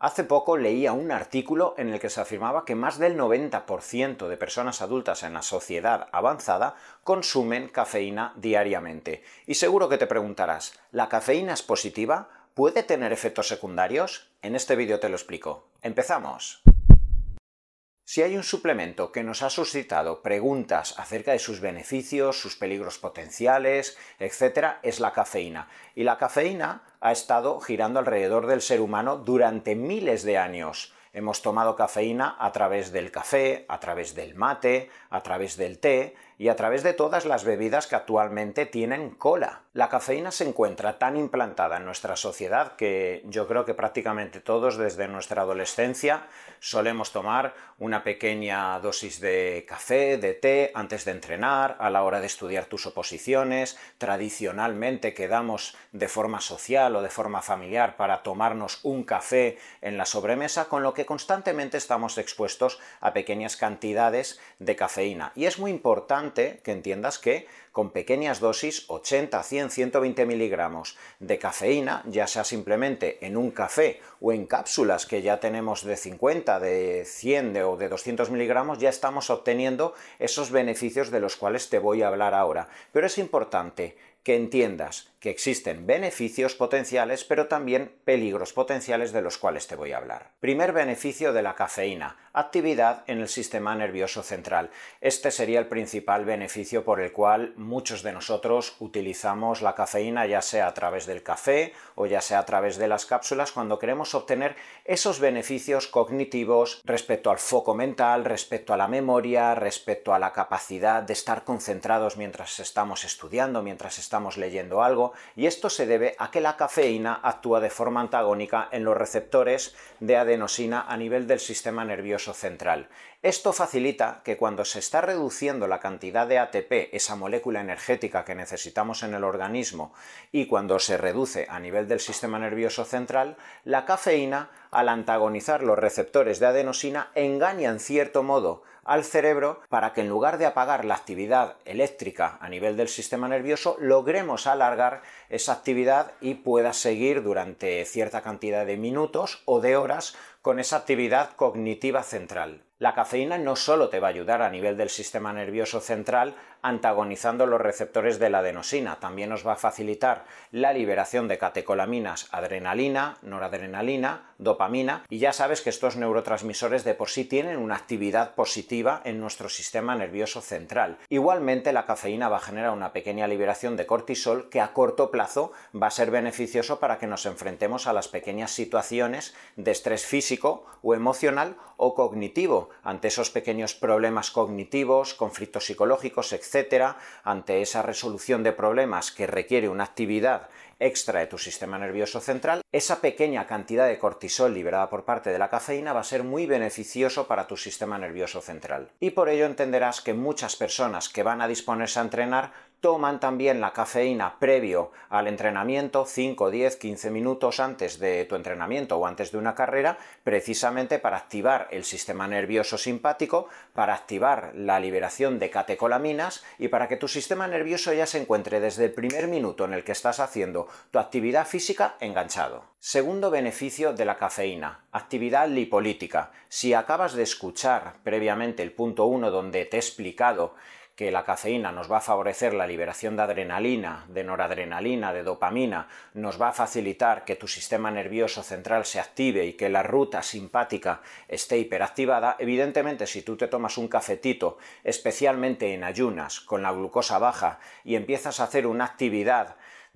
Hace poco leía un artículo en el que se afirmaba que más del 90% de personas adultas en la sociedad avanzada consumen cafeína diariamente. Y seguro que te preguntarás, ¿la cafeína es positiva? ¿Puede tener efectos secundarios? En este vídeo te lo explico. ¡Empezamos! Si hay un suplemento que nos ha suscitado preguntas acerca de sus beneficios, sus peligros potenciales, etc., es la cafeína. Y la cafeína ha estado girando alrededor del ser humano durante miles de años. Hemos tomado cafeína a través del café, a través del mate, a través del té, y a través de todas las bebidas que actualmente tienen cola. La cafeína se encuentra tan implantada en nuestra sociedad que yo creo que prácticamente todos desde nuestra adolescencia solemos tomar una pequeña dosis de café, de té, antes de entrenar, a la hora de estudiar tus oposiciones, tradicionalmente quedamos de forma social o de forma familiar para tomarnos un café en la sobremesa, con lo que constantemente estamos expuestos a pequeñas cantidades de cafeína. Y es muy importante que entiendas que con pequeñas dosis, 80, 100, 120 miligramos de cafeína, ya sea simplemente en un café o en cápsulas que ya tenemos de 50, de 100 o de 200 miligramos, ya estamos obteniendo esos beneficios de los cuales te voy a hablar ahora. Pero es importante que entiendas que existen beneficios potenciales, pero también peligros potenciales de los cuales te voy a hablar. Primer beneficio de la cafeína, actividad en el sistema nervioso central. Este sería el principal beneficio por el cual muchos de nosotros utilizamos la cafeína, ya sea a través del café o ya sea a través de las cápsulas, cuando queremos obtener esos beneficios cognitivos respecto al foco mental, respecto a la memoria, respecto a la capacidad de estar concentrados mientras estamos estudiando, mientras estamos leyendo algo, y esto se debe a que la cafeína actúa de forma antagónica en los receptores de adenosina a nivel del sistema nervioso central. Esto facilita que cuando se está reduciendo la cantidad de ATP, esa molécula energética que necesitamos en el organismo, y cuando se reduce a nivel del sistema nervioso central, la cafeína, al antagonizar los receptores de adenosina, engaña en cierto modo al cerebro para que en lugar de apagar la actividad eléctrica a nivel del sistema nervioso, logremos alargar esa actividad y pueda seguir durante cierta cantidad de minutos o de horas con esa actividad cognitiva central. La cafeína no solo te va a ayudar a nivel del sistema nervioso central antagonizando los receptores de la adenosina, también nos va a facilitar la liberación de catecolaminas, adrenalina, noradrenalina, dopamina, y ya sabes que estos neurotransmisores de por sí tienen una actividad positiva en nuestro sistema nervioso central. Igualmente la cafeína va a generar una pequeña liberación de cortisol que a corto plazo va a ser beneficioso para que nos enfrentemos a las pequeñas situaciones de estrés físico o emocional o cognitivo, ante esos pequeños problemas cognitivos, conflictos psicológicos, etc., ante esa resolución de problemas que requiere una actividad extra de tu sistema nervioso central, esa pequeña cantidad de cortisol liberada por parte de la cafeína va a ser muy beneficioso para tu sistema nervioso central. Y por ello entenderás que muchas personas que van a disponerse a entrenar toman también la cafeína previo al entrenamiento, 5, 10, 15 minutos antes de tu entrenamiento o antes de una carrera, precisamente para activar el sistema nervioso simpático, para activar la liberación de catecolaminas y para que tu sistema nervioso ya se encuentre desde el primer minuto en el que estás haciendo tu actividad física enganchado. Segundo beneficio de la cafeína, actividad lipolítica. Si acabas de escuchar previamente el punto 1 donde te he explicado que la cafeína nos va a favorecer la liberación de adrenalina, de noradrenalina, de dopamina, nos va a facilitar que tu sistema nervioso central se active y que la ruta simpática esté hiperactivada, evidentemente si tú te tomas un cafetito, especialmente en ayunas, con la glucosa baja, y empiezas a hacer una actividad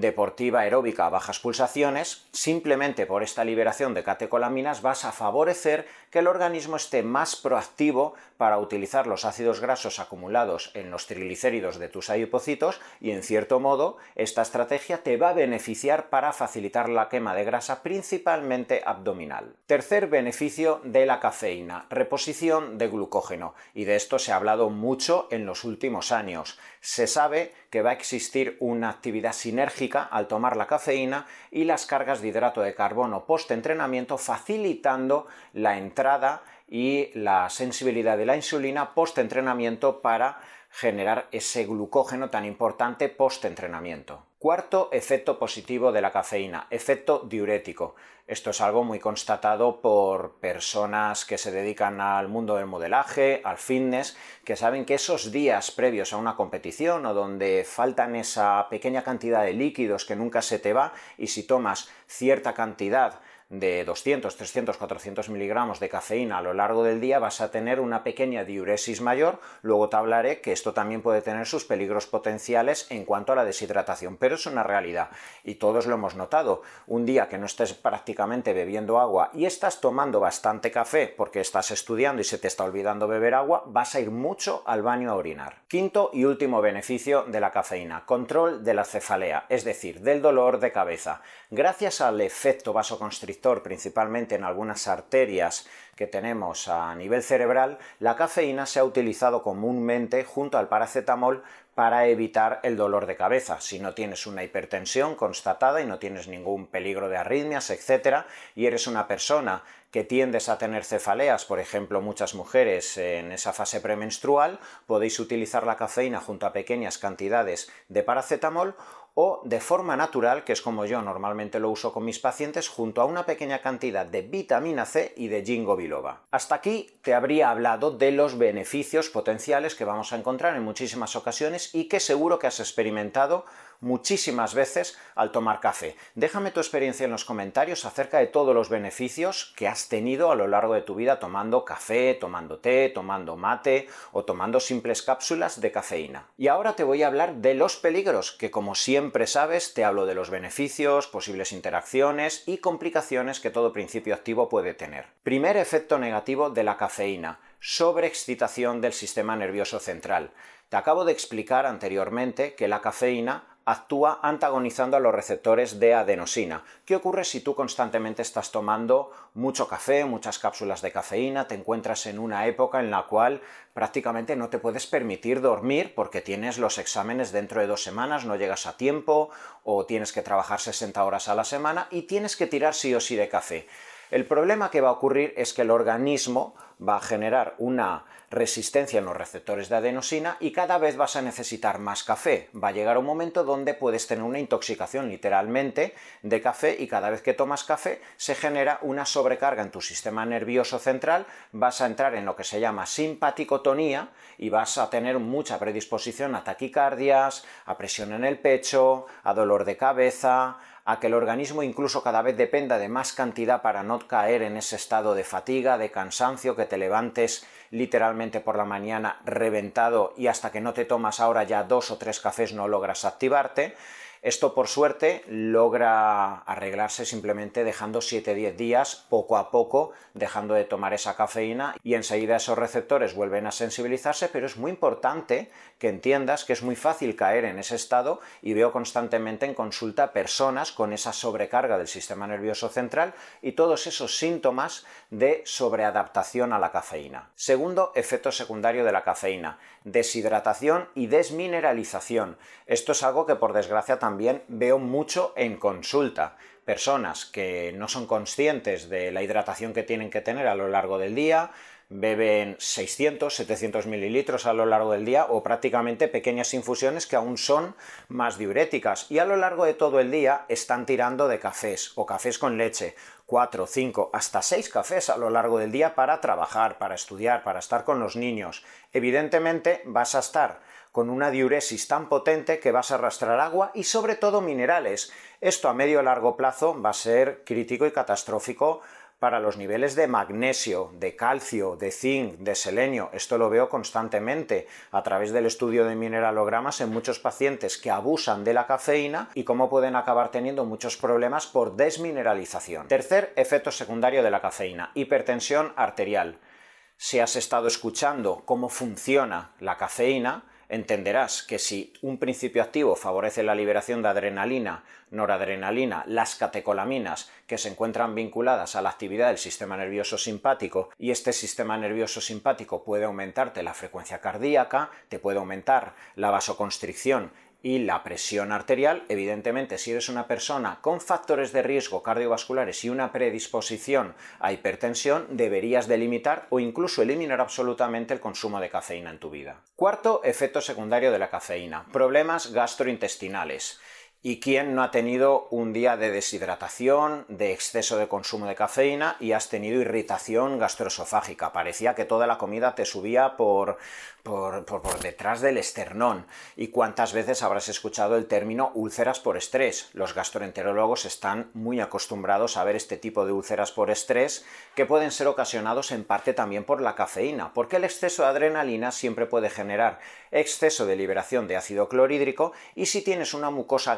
deportiva aeróbica a bajas pulsaciones, simplemente por esta liberación de catecolaminas vas a favorecer que el organismo esté más proactivo para utilizar los ácidos grasos acumulados en los triglicéridos de tus adipocitos y en cierto modo esta estrategia te va a beneficiar para facilitar la quema de grasa principalmente abdominal. Tercer beneficio de la cafeína, reposición de glucógeno y de esto se ha hablado mucho en los últimos años. Se sabe que va a existir una actividad sinérgica al tomar la cafeína y las cargas de hidrato de carbono post-entrenamiento facilitando la entrada y la sensibilidad de la insulina post-entrenamiento para generar ese glucógeno tan importante post-entrenamiento. Cuarto efecto positivo de la cafeína, efecto diurético. Esto es algo muy constatado por personas que se dedican al mundo del modelaje, al fitness, que saben que esos días previos a una competición o donde faltan esa pequeña cantidad de líquidos que nunca se te va y si tomas cierta cantidad de 200, 300, 400 miligramos de cafeína a lo largo del día vas a tener una pequeña diuresis mayor, luego te hablaré que esto también puede tener sus peligros potenciales en cuanto a la deshidratación, pero es una realidad y todos lo hemos notado. Un día que no estés prácticamente bebiendo agua y estás tomando bastante café porque estás estudiando y se te está olvidando beber agua, vas a ir mucho al baño a orinar. Quinto y último beneficio de la cafeína, control de la cefalea, es decir, del dolor de cabeza. Gracias al efecto vasoconstrictor principalmente en algunas arterias que tenemos a nivel cerebral, la cafeína se ha utilizado comúnmente junto al paracetamol para evitar el dolor de cabeza. Si no tienes una hipertensión constatada y no tienes ningún peligro de arritmias, etc., y eres una persona que tiendes a tener cefaleas, por ejemplo, muchas mujeres en esa fase premenstrual, podéis utilizar la cafeína junto a pequeñas cantidades de paracetamol o de forma natural, que es como yo normalmente lo uso con mis pacientes, junto a una pequeña cantidad de vitamina C y de ginkgo biloba. Hasta aquí te habría hablado de los beneficios potenciales que vamos a encontrar en muchísimas ocasiones y que seguro que has experimentado muchísimas veces al tomar café. Déjame tu experiencia en los comentarios acerca de todos los beneficios que has tenido a lo largo de tu vida tomando café, tomando té, tomando mate o tomando simples cápsulas de cafeína. Y ahora te voy a hablar de los peligros, que como siempre sabes, te hablo de los beneficios, posibles interacciones y complicaciones que todo principio activo puede tener. Primer efecto negativo de la cafeína, sobreexcitación del sistema nervioso central. Te acabo de explicar anteriormente que la cafeína actúa antagonizando a los receptores de adenosina. ¿Qué ocurre si tú constantemente estás tomando mucho café, muchas cápsulas de cafeína, te encuentras en una época en la cual prácticamente no te puedes permitir dormir porque tienes los exámenes dentro de dos semanas, no llegas a tiempo o tienes que trabajar 60 horas a la semana y tienes que tirar sí o sí de café? El problema que va a ocurrir es que el organismo va a generar una resistencia en los receptores de adenosina y cada vez vas a necesitar más café. Va a llegar un momento donde puedes tener una intoxicación literalmente de café y cada vez que tomas café se genera una sobrecarga en tu sistema nervioso central, vas a entrar en lo que se llama simpaticotonía y vas a tener mucha predisposición a taquicardias, a presión en el pecho, a dolor de cabeza, a que el organismo incluso cada vez dependa de más cantidad para no caer en ese estado de fatiga, de cansancio, que te levantes literalmente por la mañana reventado y hasta que no te tomas ahora ya dos o tres cafés no logras activarte. Esto, por suerte, logra arreglarse simplemente dejando 7-10 días, poco a poco, dejando de tomar esa cafeína y enseguida esos receptores vuelven a sensibilizarse, pero es muy importante que entiendas que es muy fácil caer en ese estado y veo constantemente en consulta personas con esa sobrecarga del sistema nervioso central y todos esos síntomas de sobreadaptación a la cafeína. Segundo efecto secundario de la cafeína, deshidratación y desmineralización. Esto es algo que por desgracia también veo mucho en consulta. Personas que no son conscientes de la hidratación que tienen que tener a lo largo del día, beben 600, 700 mililitros a lo largo del día o prácticamente pequeñas infusiones que aún son más diuréticas y a lo largo de todo el día están tirando de cafés o cafés con leche 4, 5, hasta 6 cafés a lo largo del día para trabajar, para estudiar, para estar con los niños. Evidentemente vas a estar con una diuresis tan potente que vas a arrastrar agua y sobre todo minerales. Esto a medio y largo plazo va a ser crítico y catastrófico para los niveles de magnesio, de calcio, de zinc, de selenio. Esto lo veo constantemente a través del estudio de mineralogramas en muchos pacientes que abusan de la cafeína y cómo pueden acabar teniendo muchos problemas por desmineralización. Tercer efecto secundario de la cafeína, hipertensión arterial. Si has estado escuchando cómo funciona la cafeína, entenderás que si un principio activo favorece la liberación de adrenalina, noradrenalina, las catecolaminas que se encuentran vinculadas a la actividad del sistema nervioso simpático y este sistema nervioso simpático puede aumentarte la frecuencia cardíaca, te puede aumentar la vasoconstricción y la presión arterial, evidentemente, si eres una persona con factores de riesgo cardiovasculares y una predisposición a hipertensión, deberías delimitar o incluso eliminar absolutamente el consumo de cafeína en tu vida. Cuarto efecto secundario de la cafeína, problemas gastrointestinales. ¿Y quién no ha tenido un día de deshidratación, de exceso de consumo de cafeína y has tenido irritación gastroesofágica? Parecía que toda la comida te subía por, por, detrás del esternón. ¿Y cuántas veces habrás escuchado el término úlceras por estrés? Los gastroenterólogos están muy acostumbrados a ver este tipo de úlceras por estrés que pueden ser ocasionados en parte también por la cafeína, porque el exceso de adrenalina siempre puede generar exceso de liberación de ácido clorhídrico y si tienes una mucosa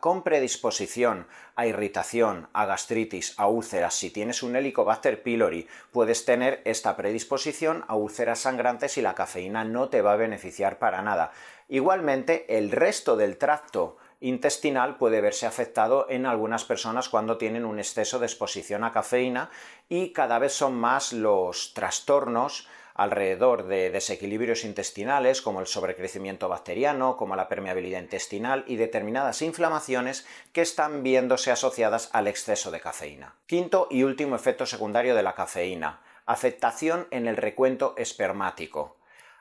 con predisposición a irritación, a gastritis, a úlceras, si tienes un Helicobacter pylori, puedes tener esta predisposición a úlceras sangrantes y la cafeína no te va a beneficiar para nada. Igualmente, el resto del tracto intestinal puede verse afectado en algunas personas cuando tienen un exceso de exposición a cafeína y cada vez son más los trastornos alrededor de desequilibrios intestinales como el sobrecrecimiento bacteriano, como la permeabilidad intestinal y determinadas inflamaciones que están viéndose asociadas al exceso de cafeína. Quinto y último efecto secundario de la cafeína, afectación en el recuento espermático.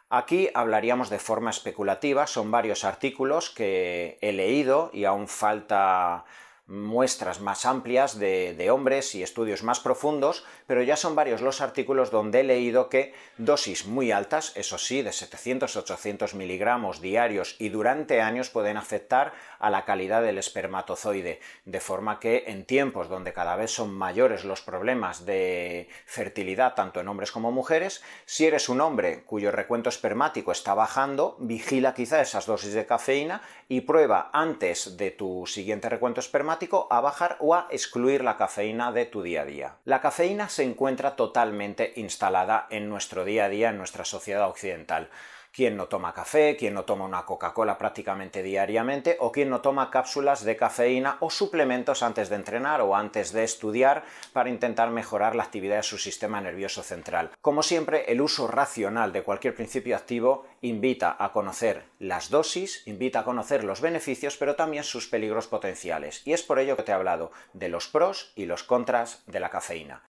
Aquí hablaríamos de forma especulativa, son varios artículos que he leído y aún falta muestras más amplias de, hombres y estudios más profundos, pero ya son varios los artículos donde he leído que dosis muy altas, eso sí, de 700-800 miligramos diarios y durante años pueden afectar a la calidad del espermatozoide, de forma que en tiempos donde cada vez son mayores los problemas de fertilidad tanto en hombres como mujeres, si eres un hombre cuyo recuento espermático está bajando, vigila quizá esas dosis de cafeína y prueba antes de tu siguiente recuento espermático a bajar o a excluir la cafeína de tu día a día. La cafeína se encuentra totalmente instalada en nuestro día a día, en nuestra sociedad occidental quién no toma café, quién no toma una Coca-Cola prácticamente diariamente o quién no toma cápsulas de cafeína o suplementos antes de entrenar o antes de estudiar para intentar mejorar la actividad de su sistema nervioso central. Como siempre, el uso racional de cualquier principio activo invita a conocer las dosis, invita a conocer los beneficios, pero también sus peligros potenciales. Y es por ello que te he hablado de los pros y los contras de la cafeína.